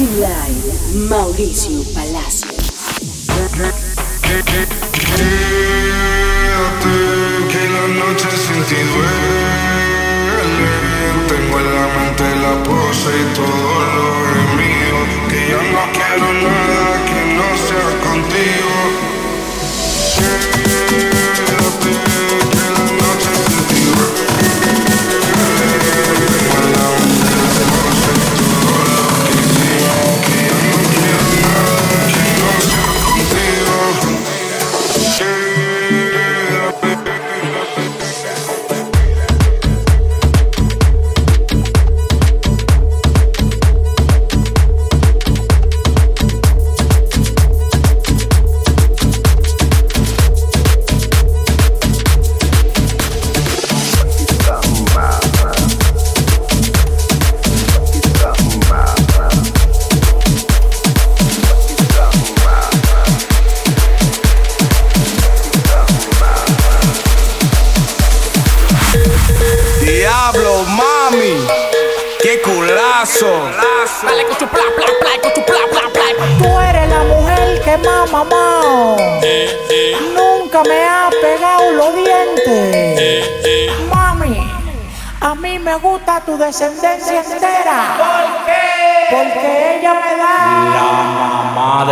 Mixing Live, Mauricio Palacio. Quédate, que la noche sin ti duele. Tengo en la mente la pose y todo lo gemidos. Que ya no quiero nada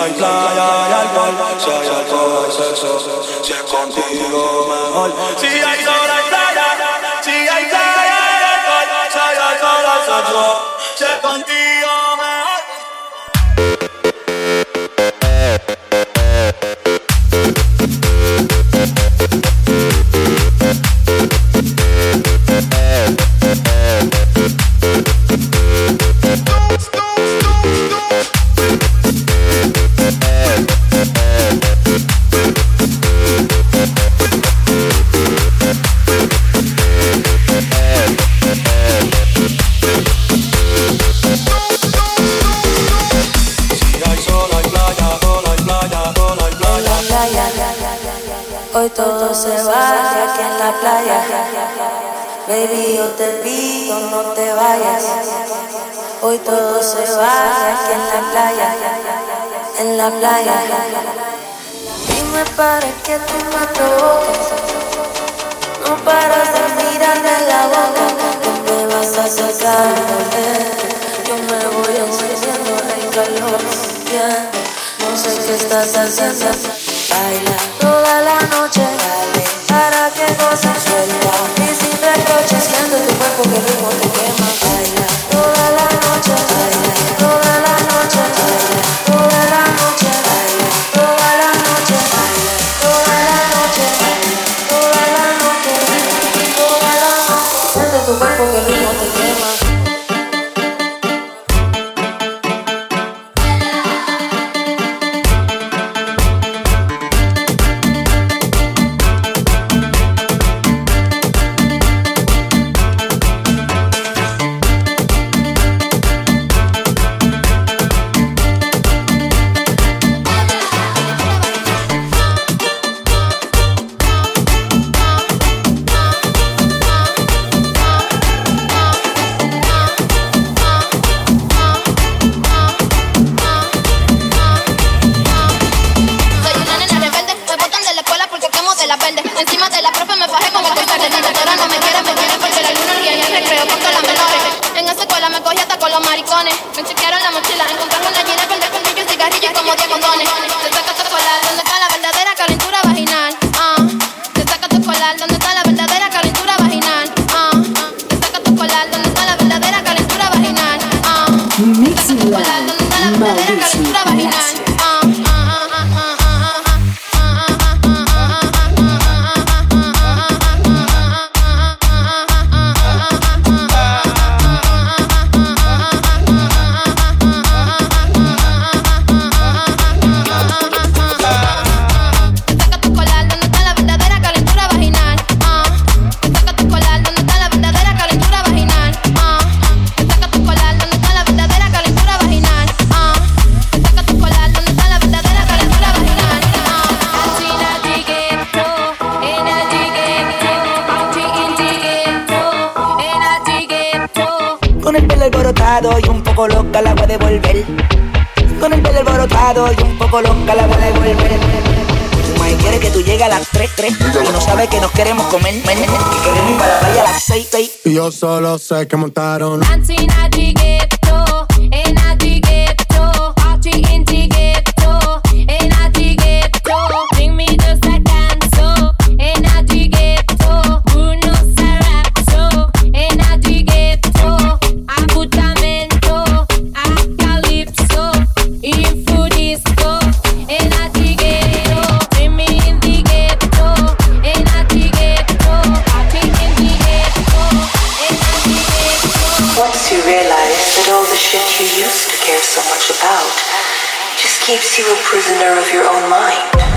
hay playa, hay alcohol, si hay alcohol, sexo, si es contigo mejor. Si hay sol, hay Baby, yo te pido, no te vayas. Hoy todo se va aquí en la playa. En la playa. Dime para que tú me. No paras de mirarme en la boca. Me vas a sacar. Yo me voy encendiendo el calor. No sé qué estás haciendo. Baila toda la noche. queremos comer, que queremos ir para la playa a las 6, 6. Yo solo sé que montaron. keeps you a prisoner of your own mind.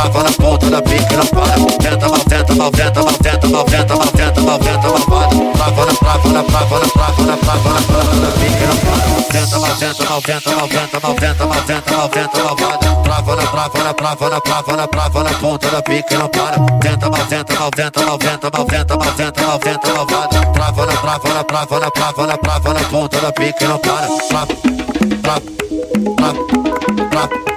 tava na ponta da pique na para Tenta, maltenta, maltenta, maltenta, maltenta, maltenta, maltenta, malvada. Tava na trava, na trava, na trava, na trava, na trava da pique na palha. Maltenta, maltenta, maltenta, maltenta, maltenta, maltenta, malventa, malvada. Trava na trava, na trava, na trava, na trava, na ponta da pica não para. Tenta, maltenta, maltenta, maltenta, maltenta, maltenta, malventa, malvada. Trava na trava, na trava, na trava, na trava, na ponta da. Trava, trava, trava, trava.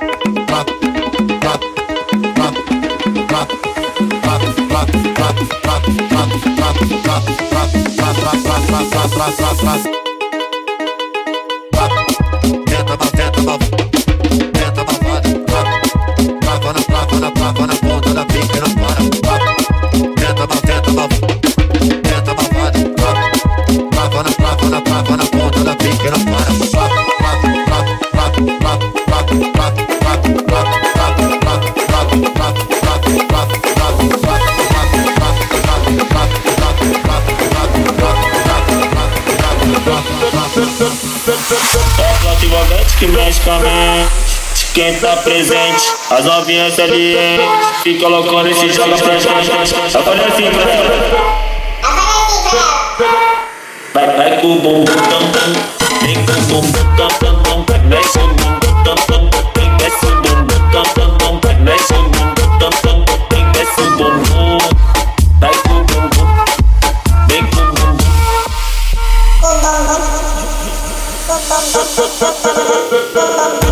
Tenta na ponta da pica, não para. É ativamente que mexe com a mente quem tá presente. As novinhas salientes fica loucona e se joga pra gente. Assim pra Vai, vai com o bumbum tam tam, vem com o bumbum tam tam tam, o bumbum tam tam, mexe o bumbum tam tam フフフフフフ。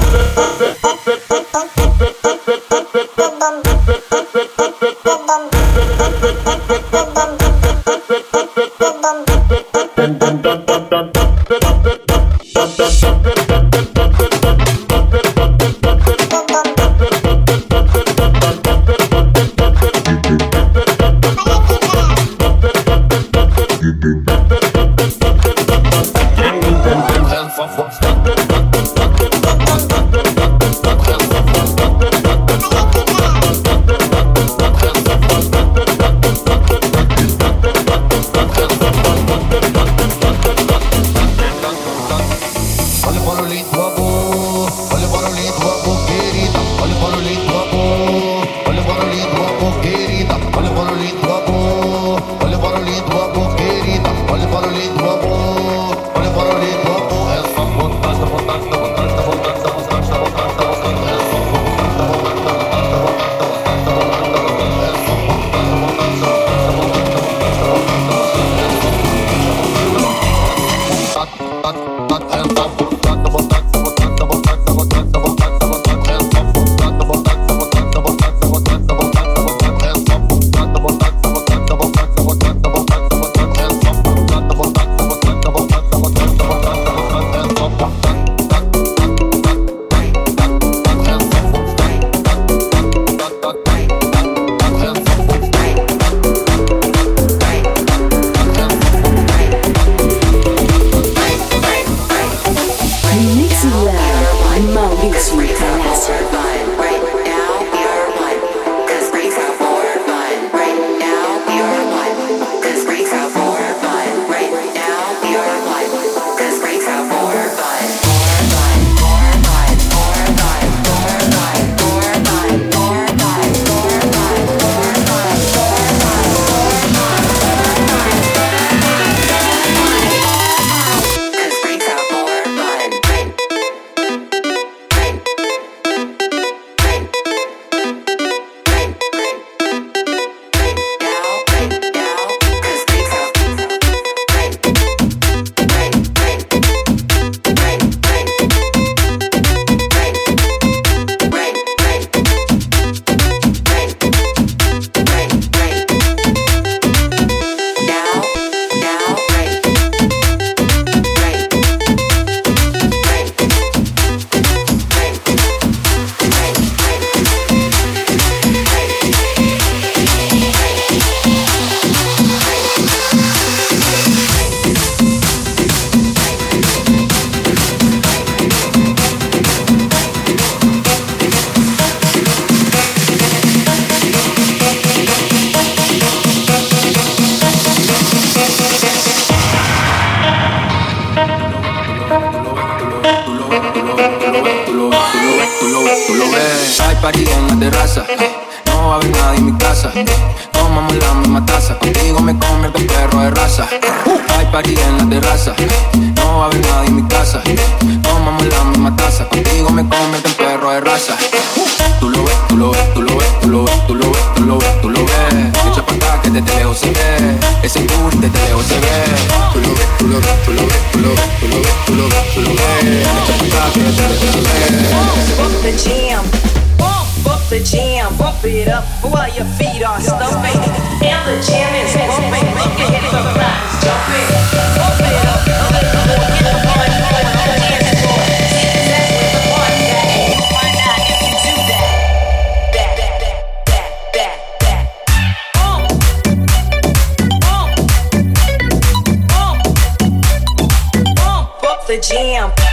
the gym.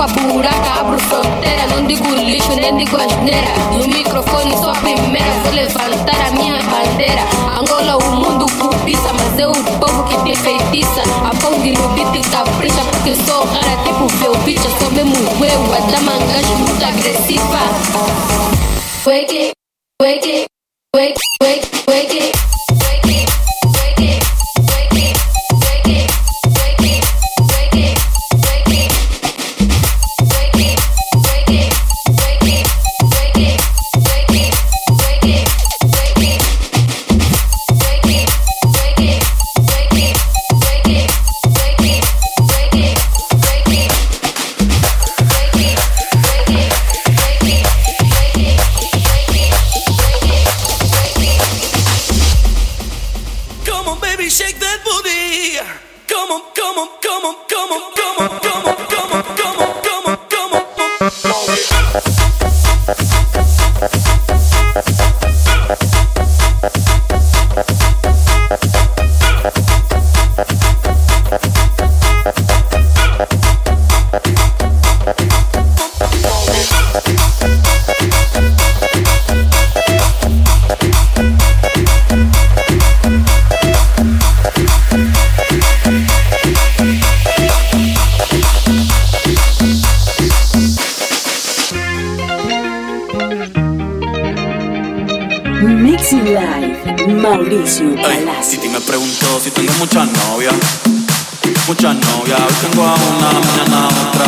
com a buraca, abro fronteira. Não digo lixo, nem digo asneira. No microfone sou a primeira, vou levantar a minha bandeira. Angola, o mundo cobiça, mas é o povo que tem feitiça. A pão de lubite capricha, porque sou rara, tipo velbicha. Sou mesmo eu, a dama angajo muito agressiva. Wake it, wake it, wake, wake, wake it. me preguntó si tengo muchas novias, muchas novias. Hoy tengo a una, mañana.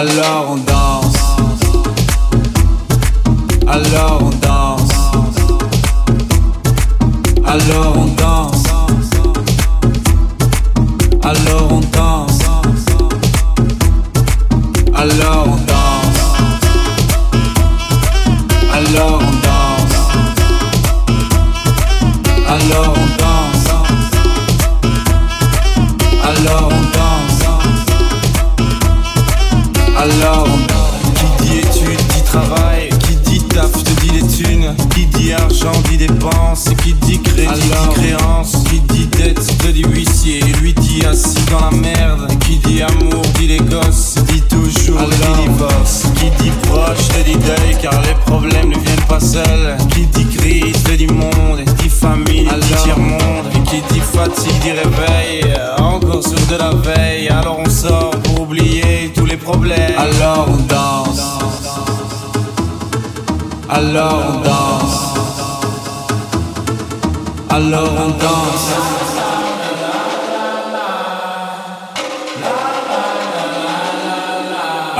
Alors on danse.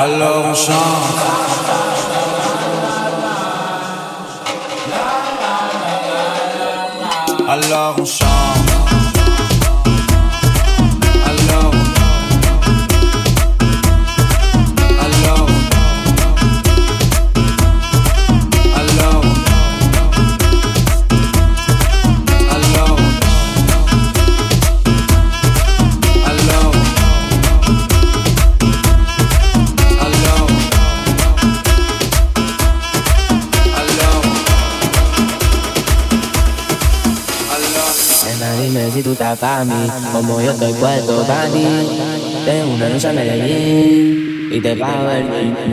Alors on chante. Alors on chante. como yo estoy puesto para ti. Tengo una noche en Medellín y te pago el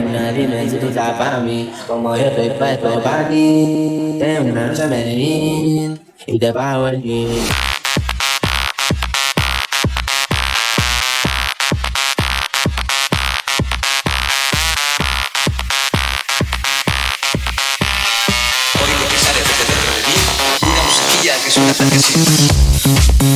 Una Dime si tú estás pa' mí, como yo estoy puesto para ti. Tengo una noche en Medellín y te pago el jean. que suena que sí.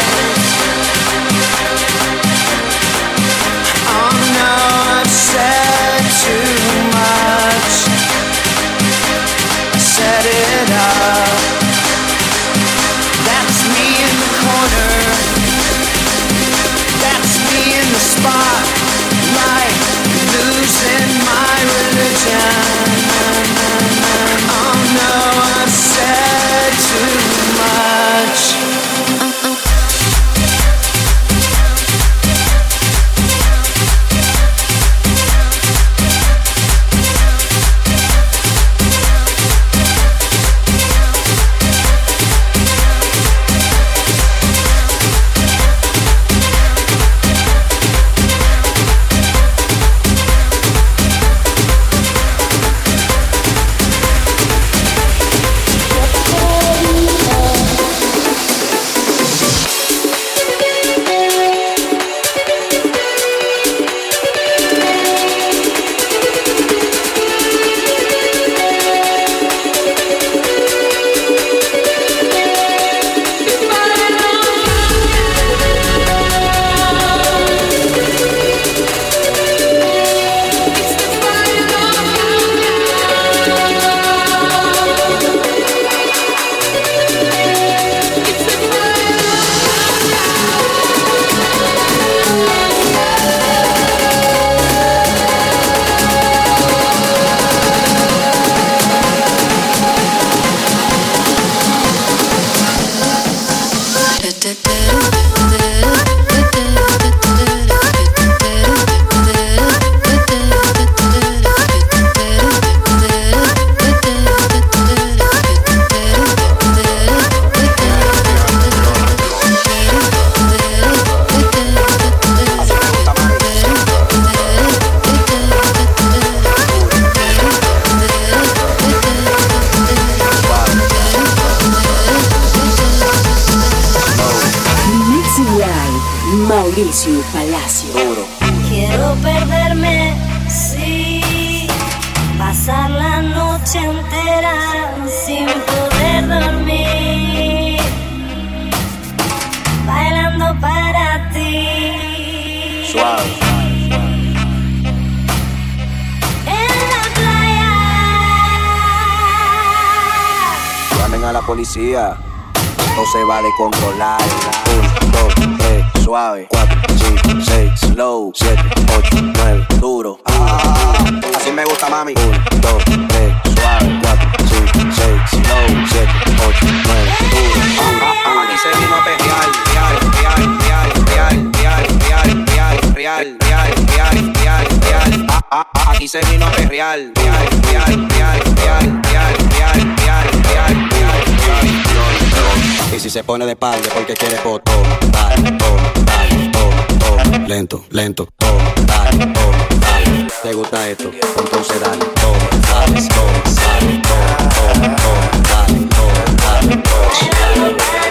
Policía. Esto se va a descontrolar. Un, dos, tres, suave. Cuatro, cinco, seis, slow. Siete, ocho, nueve, duro. Ah, así me gusta, mami. Un, dos, tres, suave. Cuatro, cinco, seis, slow. Siete, ocho, nueve, duro. Ah, ah, aquí se vino a perrear. Real, real, real, real, real, real, real, real, real, real, real, real. Ah, ah, ah, aquí se vino a perrear. Real, real, real, real, real, real, real, real, real, real. Y si se pone de espalda porque quiere botón, dale, toma, dale, toma, lento, lento, toma, dale, toma, dale. ¿Te gusta esto? Entonces dale, toma, dale, toma, dale, toma, toma, toma, dale, toma, dale, toma.